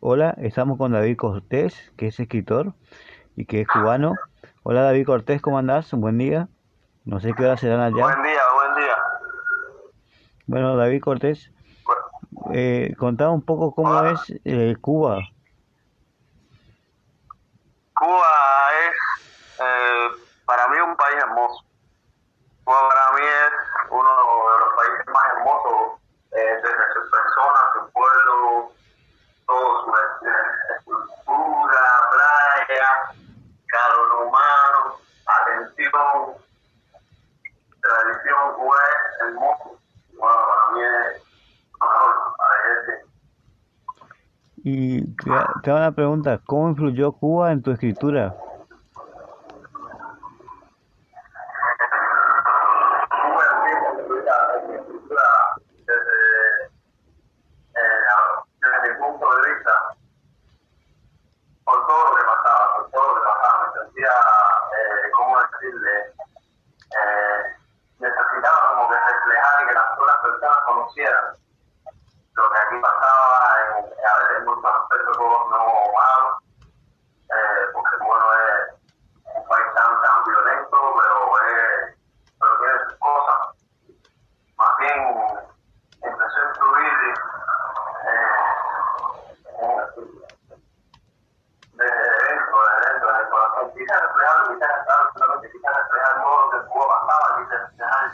Hola, estamos con David Cortés, que es escritor y que es cubano. Hola David Cortés, ¿cómo andás? Un buen día. No sé qué hora serán allá. Buen día, buen día. Bueno, David Cortés, eh, contá un poco cómo es eh, Cuba. Cuba es eh, para mí un país hermoso. Cuba Y te, te hago una pregunta, ¿cómo influyó Cuba en tu escritura? Cuba empieza a incluir la escritura desde, eh, desde mi punto de vista, por todo lo que pasaba, por todo lo que pasaba, me sentía, eh, ¿cómo decirle? Eh, necesitaba como que reflejar y que las otras personas conocieran lo que aquí pasaba, en, a veces en muchos aspectos no malos, eh, porque bueno es un país tan, tan violento, pero, es, pero tiene sus cosas. Más bien empezó a influir eh, desde dentro, desde dentro, corazón. Quizás reflejar, quizás estar, solamente quizás reflejar todo lo que Cuba pasaba, quizás reflejar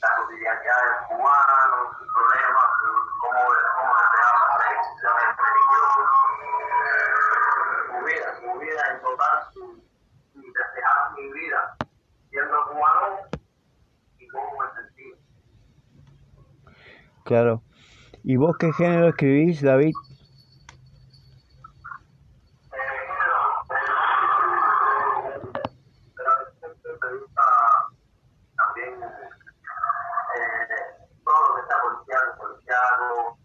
la cotidianidad del cubano, sus problemas, cómo, cómo reflejar sus tradiciones religiosas, su vida, su vida en total, su, y reflejar mi vida siendo cubano y cómo me sentí. Claro. ¿Y vos qué género escribís, David? pero siempre me gusta también eh, todo lo que está policial, policiado,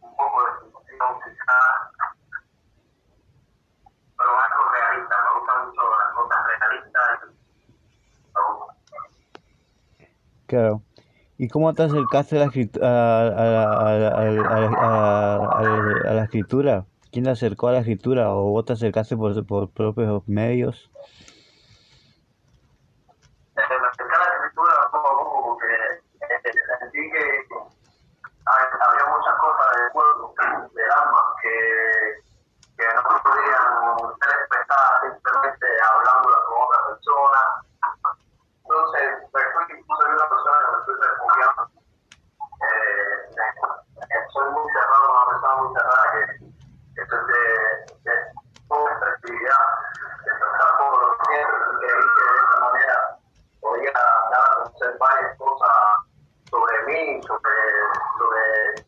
un poco de ficción quizás, pero algo realista, me gustan mucho las cosas realistas. me gusta. Claro. ¿Y cómo te acercaste a la, a la escritura? ¿Quién te acercó a la escritura? ¿O vos te acercaste por, por propios medios? Sobre, sobre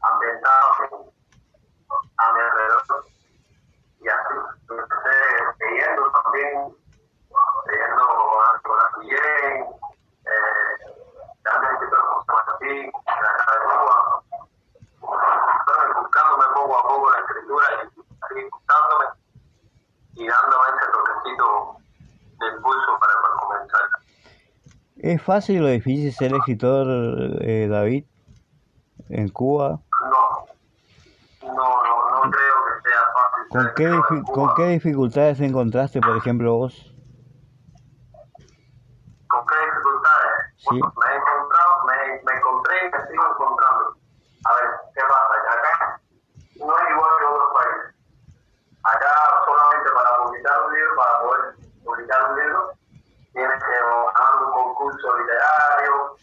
ambientado a mi alrededor. Y así, empecé leyendo también, leyendo a Nicolás Guillén, eh, realmente como San Martín, la Nicaragua, pero buscándome poco a poco la escritura y así gustándome y dándome ese toquecito de impulso para, para comenzar. ¿Es fácil o difícil ser escritor, eh, David, en Cuba? No, no, no, no creo que sea fácil. ¿Con ser qué, ¿Con qué dificultades encontraste, por ejemplo, vos? ¿Con qué dificultades? Sí. Bueno, me he encontrado, me, me encontré y me sigo encontrando. A ver, ¿qué pasa? Que acá no es igual que otros países. Acá solamente para publicar un libro, para poder publicar un libro, tienes que o ganar un concurso literario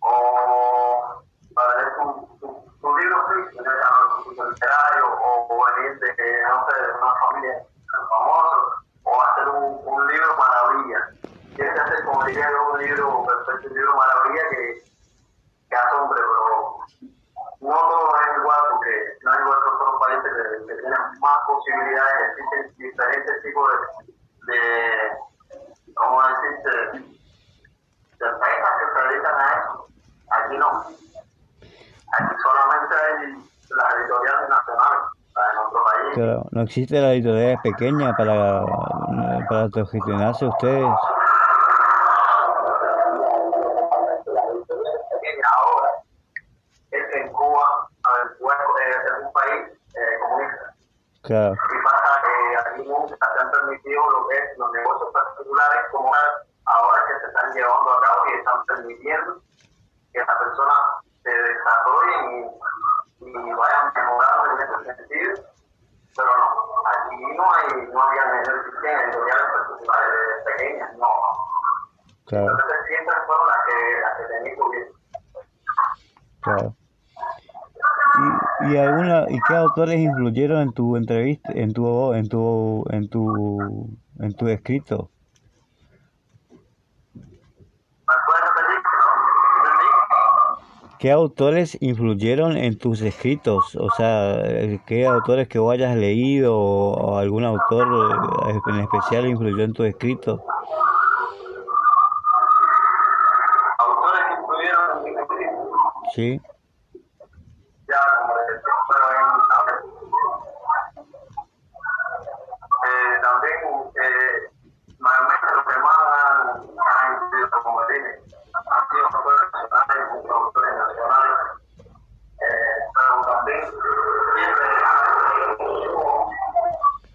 o para leer tu, tu, tu libro sí, tienes que ganar un concurso literario o, o venir de, no sé, de una familia famosa o hacer un, un libro maravilla. Tienes que hacer, como diría yo, un libro perfecto, un libro maravilla que, que asombre, pero no todo es igual porque no es igual que otros países que, que tienen más posibilidades, existen de, de ¿cómo decirte? De empresas que se dedican a eso. Aquí no. Aquí solamente hay las editoriales nacionales, las de nuestro país. Claro, ¿no existe la editorial pequeña para, para autogestionarse ustedes? La editorial es pequeña ahora. Es que en Cuba, a ver, Cuba es, es un país comunista. Claro, Y pasa que aquí nunca lo que es los negocios particulares como ahora que se están llevando a cabo y están permitiendo que las personas se desarrollen y, y vayan mejorando en ese sentido. Pero no, aquí no hay, no había existían editoriales particulares de pequeñas, no. claro, Entonces siempre fueron las que, las que tenían cubierto. claro. ¿Y, alguna y qué autores influyeron en tu entrevista, en tu en tu en tu en tu escrito? ¿Qué autores influyeron en tus escritos? O sea, eh, ¿qué autores que vos hayas leído o, algún autor eh, en especial influyó en tu escrito? Autores que influyeron en mi escrito. Sí, nacionales y muchos autores nacionales eh, pero también siempre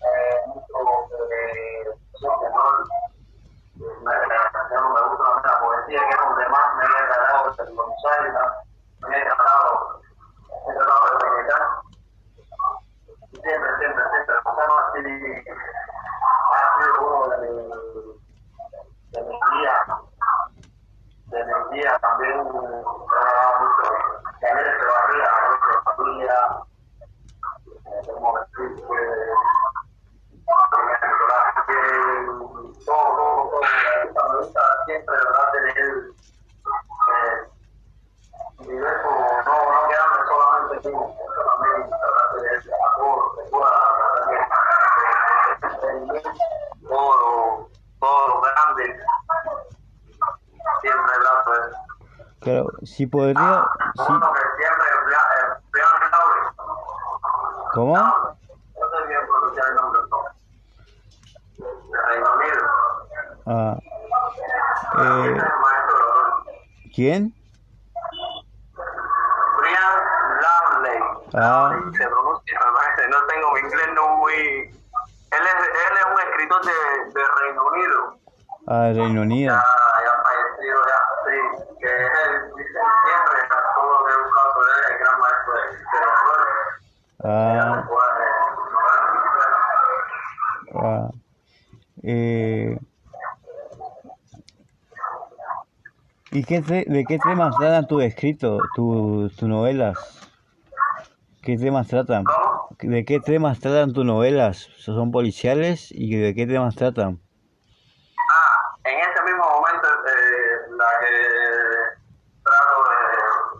eh, mucho eh, son menor me, ya no me gusta la poesía que es donde más me he agarrado de pronunciar y la- me he agarrado he tratado de predicar siempre, siempre, siempre o sea, no así ha sido uno de mis de mis guías de mis guías también me ha dado mucho Daniel Echevarría, nuestra familia eh, como decir que todo, todo, todo, me gusta siempre, ¿verdad? Tener eh, diversos, no, no quedarme solamente aquí en Sudamérica, ¿verdad? Tener apoyo, todo lo, todo lo grande, siempre, ¿verdad? Pues, claro. Si podría, sí, uno que siempre emplea, emplea el nombre. ¿cómo? No sé bien pronunciar el nombre, no. De Reino Unido. Ah, eh. ¿quién? Brian Lamley. Ah. Se pronuncia, maestro, no tengo mi inglés no muy... Él es, él es un escritor de, de Reino Unido. Ah, Reino Unido. Ya, ya fallecido, ya, sí. Que él dice siempre, todo lo que he buscado por él, el gran maestro de, los pueblos. Ah, Pues, ah. Eh, ¿y qué de qué temas tratan tus escritos, tu- tus novelas? ¿Qué temas tratan? ¿De qué temas tratan tus novelas? ¿Son policiales? ¿Y de qué temas tratan? Ah, en ese mismo momento, eh, la que trato de,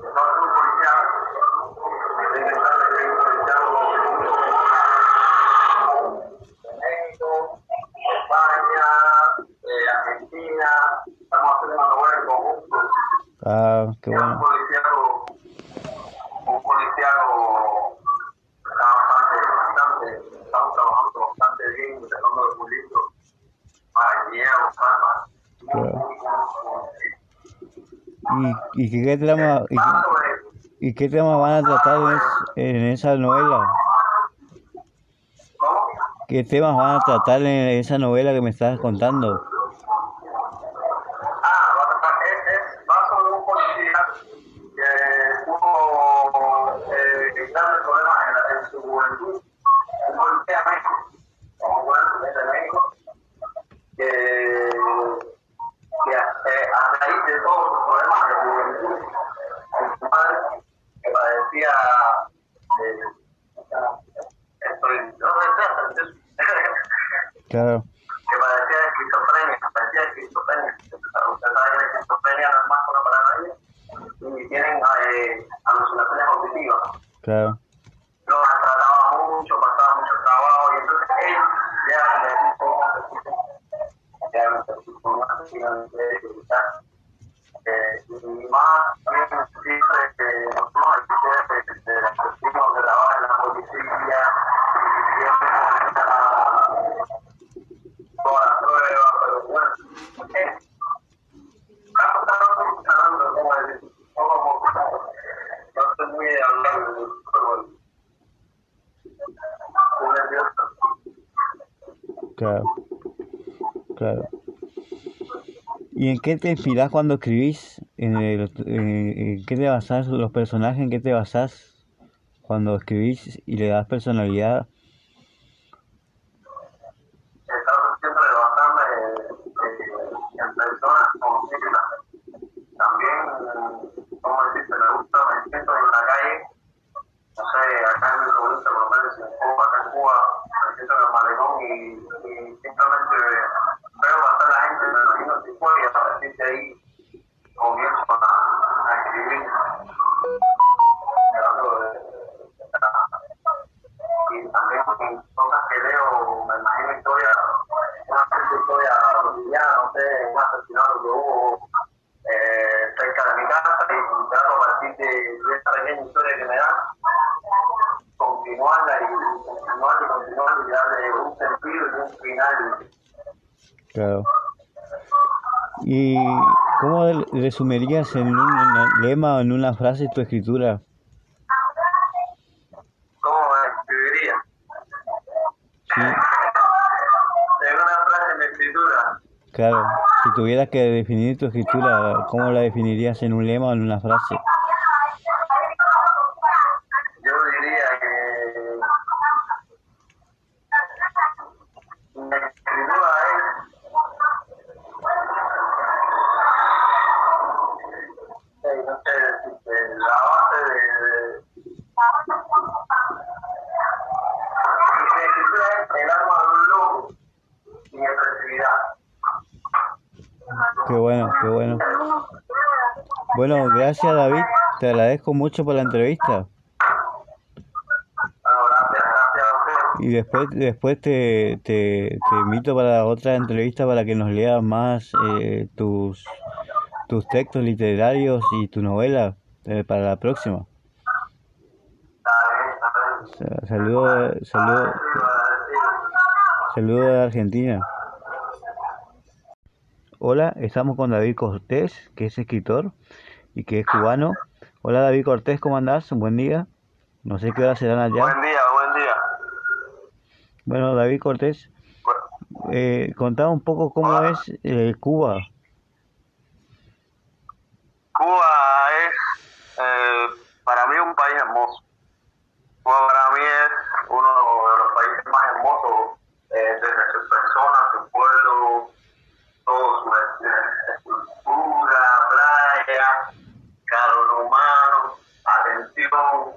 de no ser un policial, de intentar de ser un policial de México, España, eh, Argentina, estamos haciendo una novela en conjunto, Ah, qué que es un bueno. policiaco, un policiaco que está bastante, bastante, estamos trabajando bastante bien, tratando de pulirlo para que llegue a buscar más. Claro. ¿Y, y qué trama, y, qué temas van a tratar en, es- en esa novela? ¿Qué temas van a tratar en esa novela que me estás contando? Ah, va a tratar, es, es, va sobre un policía que tuvo eh, grandes problemas en, la- en su juventud, un policía de México, como bueno, es de México, que, que eh, a raíz de todos sus problemas de juventud, con su madre, que padecía de, estoy, no sé, Claro, que padecía de esquizofrenia, padecía de esquizofrenia. Usted sabe que la esquizofrenia no es más que una paranoia y tienen eh, alucinaciones auditivas. claro, Lo trataba mucho, pasaba mucho trabajo y entonces él ya me dijo, ya me dijo una sesión de dificultad. Eh, y más bien siempre que nosotros aquí de, de, de las personas que trabajan en la policía, siempre todas las pruebas, pero bueno, eh, estamos estamos funcionando, como decir, como, no estoy muy hablando, pero bueno, un nervioso Claro, claro. ¿Y en qué te inspiras cuando escribís? ¿En, en, qué te basás los personajes? ¿En qué te basás cuando escribís y le das personalidad? ¿Y cómo resumirías en un lema o en una frase tu escritura? ¿Cómo escribiría? Sí, En una frase en mi escritura, claro. Si tuvieras que definir tu escritura, ¿cómo la definirías en un lema o en una frase? Qué bueno, bueno. Gracias David. Te agradezco mucho por la entrevista. Y después, después te, te, invito para otra entrevista para que nos leas más eh, tus, tus textos literarios y tu novela eh, para la próxima. Saludos, saludos, saludos de Argentina. Hola, estamos con David Cortés, que es escritor y que es cubano. Hola David Cortés, ¿cómo andás? Un buen día. No sé qué hora serán allá. Buen día, buen día. Bueno, David Cortés, eh, contá un poco cómo es eh, Cuba. Cuba es eh, para mí un país hermoso. Cuba para mí es uno de los países más hermosos eh, desde sus personas, su pueblo, todo su eh, cultura, playa, calor humano, atención,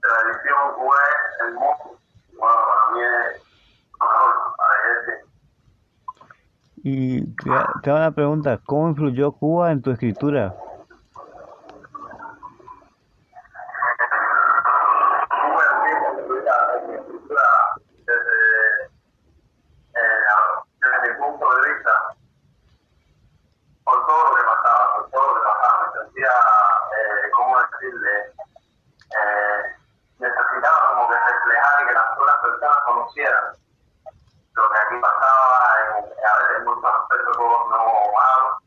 tradición, Cuba es hermoso. Bueno, para mí es lo mejor, para decir. Y te, hago una pregunta, ¿cómo influyó Cuba en tu escritura? Bueno, sí, mi escritura, mi escritura desde, eh, desde mi punto de vista, por todo lo que pasaba, por todo lo que pasaba, me sentía, eh, ¿cómo decirle? Eh, necesitaba como que reflejar y que las otras personas conocieran lo que aquí pasaba, en, a veces en muchos aspectos como no malos,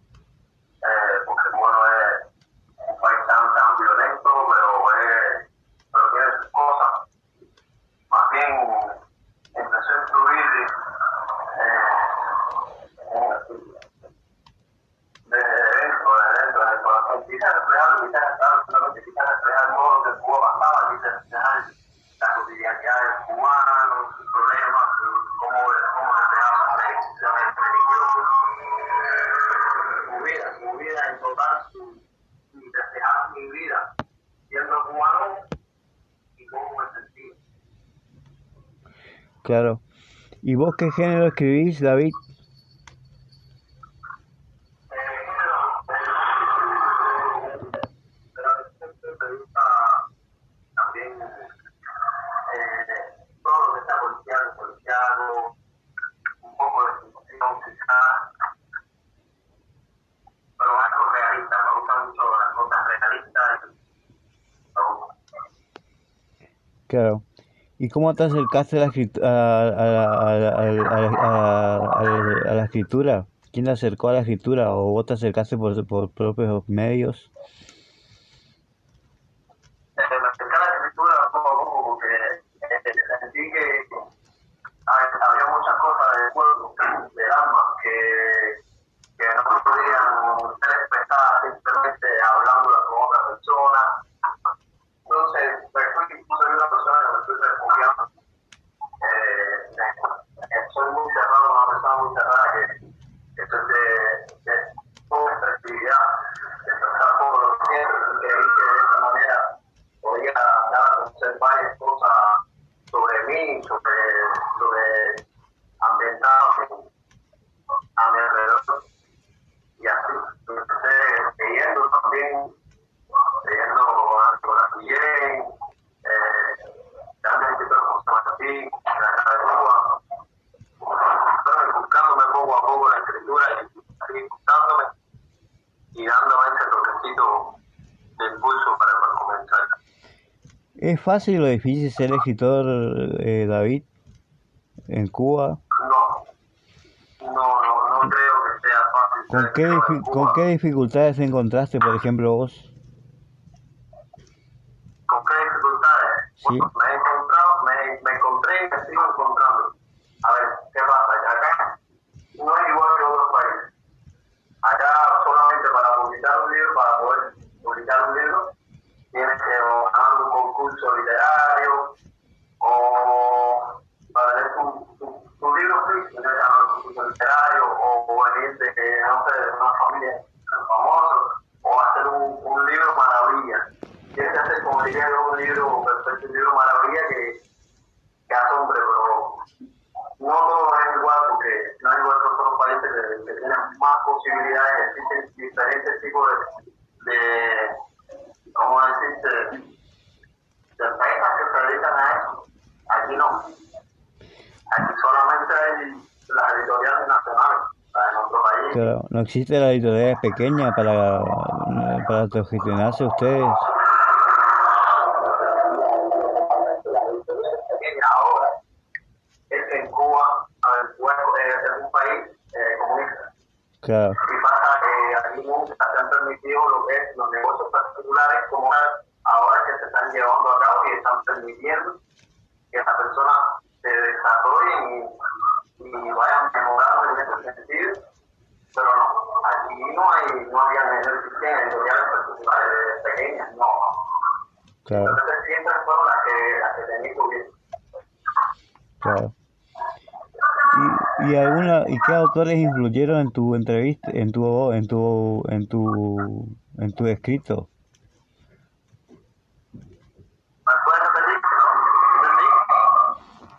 eh, porque bueno, es un país tan, tan violento, pero es pero tiene sus cosas. Más bien empezó a influir eh, desde dentro, desde dentro, corazón. Quizás reflejar, claro, solamente quizás reflejar el modo que Cuba pasaba, quizás reflejar la cotidianidad del cubano, sus problemas, cómo, cómo reflejaba su su vida, su vida en total, y reflejar mi vida siendo cubano y cómo me sentí. Claro. ¿Y vos qué género escribís, David? Pero siempre me gusta también eh, todo lo que está policial, policiado, un poco de ficción quizás, pero algo realista, me gustan mucho las cosas realistas. Me gusta. Claro. ¿Y cómo te acercaste a la, a la escritura? ¿Quién te acercó a la escritura? ¿O vos te acercaste por, por propios medios? ¿Es fácil o difícil ser escritor, eh, David, en Cuba? No, no, no, no creo que sea fácil. ¿Con qué, ¿Con qué dificultades encontraste, por ejemplo, vos? ¿Con qué dificultades? Sí. Me, he encontrado, me, me encontré y aquí no. Aquí solamente hay las editoriales nacionales. En nuestro país. Claro, no existe la editorial pequeña para, para autogestionarse ustedes. Claro. Claro. ¿Y, y alguna y qué autores influyeron en tu entrevista, en tu en tu en tu en tu escrito?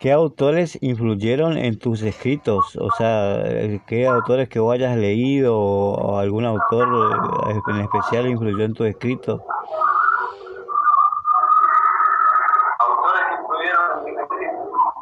¿Qué autores influyeron en tus escritos? O sea, eh, ¿qué autores que vos hayas leído o algún autor eh, en especial influyó en tus escritos?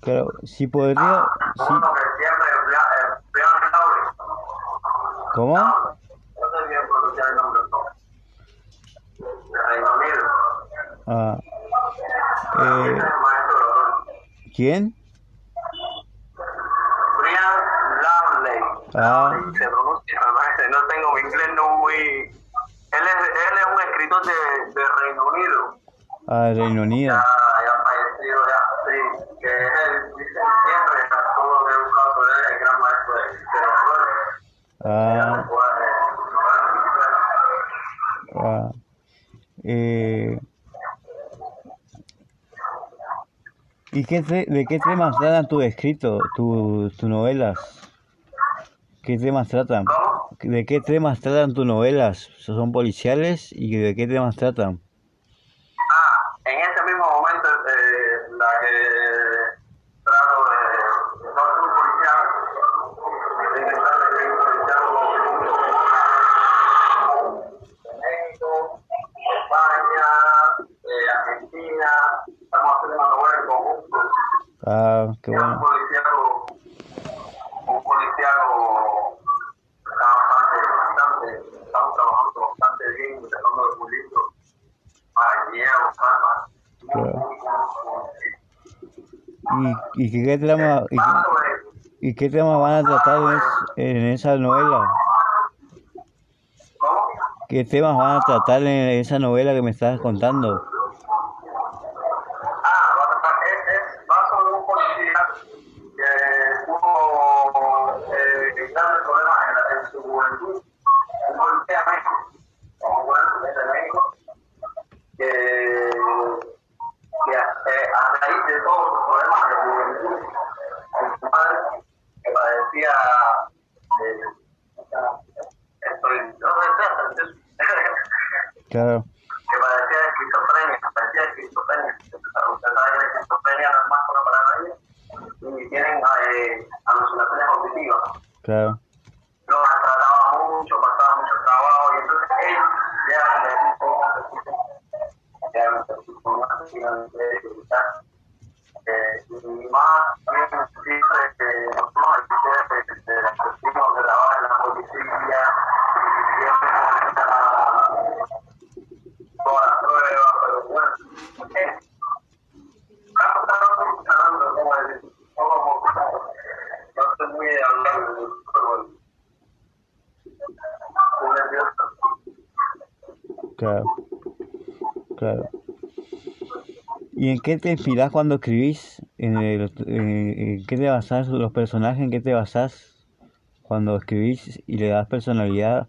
Claro, si podría... Si... ¿Cómo? Ah. Eh, ¿Quién? Reino Unido. Ah, ah. ah, eh, ¿Y qué de qué temas tratan tus escritos, tus tu novelas? ¿Qué temas tratan? ¿De qué temas tratan tus novelas? ¿Son policiales? ¿Y de qué temas tratan? ¿Y, y qué trama, y, qué trama van a tratar en, en esa novela? ¿Qué temas van a tratar en esa novela que me estás contando? Ah, va a tratar, es, es, va sobre un policía que tuvo eh, grandes problemas en, la- en su juventud, un policía de México, un policía de México, que, que eh, a raíz de todos sus problemas de juventud, con su madre, que padecía de, estoy, no sé, Claro, que padecía de esquizofrenia, padecía de esquizofrenia. Usted sabe que la esquizofrenia no es más una para nadie y tienen eh, alucinaciones auditivas. claro, Lo trataba mucho, pasaba mucho trabajo y entonces ellos llegaron de tipo, llegaron de tipo, una asesina de ejecutar. Eh, y más bien siempre que nosotros aquí de, de las personas que trabajan en la policía, siempre todas las pruebas, pero bueno, eh, estamos estamos funcionando, como decir, poco a poco. No estoy muy hablando, pero muy nervioso. Claro, claro. ¿Y en qué te inspirás cuando escribís? ¿En, en qué te basás los personajes? ¿En qué te basás cuando escribís y le das personalidad?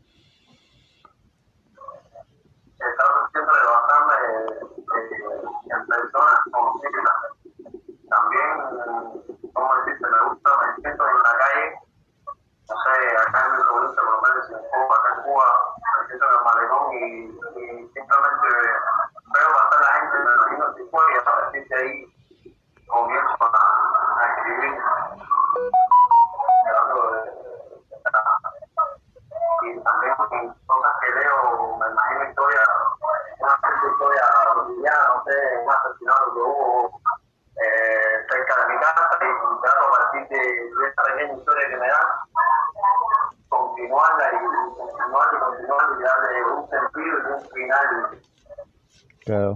Claro.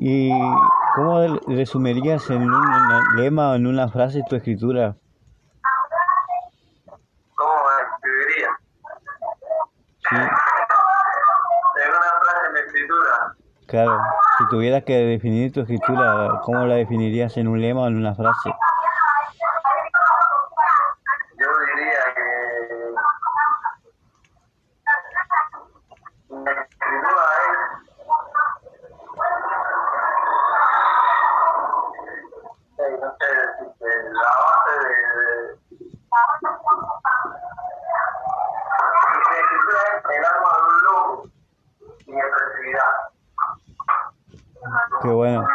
¿Y cómo re- resumirías en un lema o en una frase tu escritura? ¿Cómo escribiría? Sí, En una frase en mi escritura, claro. Si tuvieras que definir tu escritura, ¿cómo la definirías en un lema o en una frase?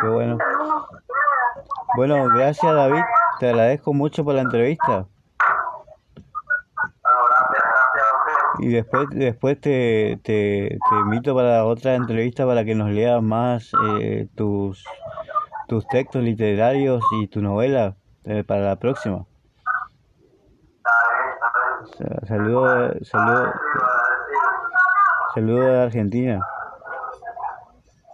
Qué bueno, bueno. Gracias David. Te agradezco mucho por la entrevista. Y después, después te, te, invito para otra entrevista para que nos leas más eh, tus, tus textos literarios y tu novela eh, para la próxima. Saludos, agradecido. saludos de Argentina.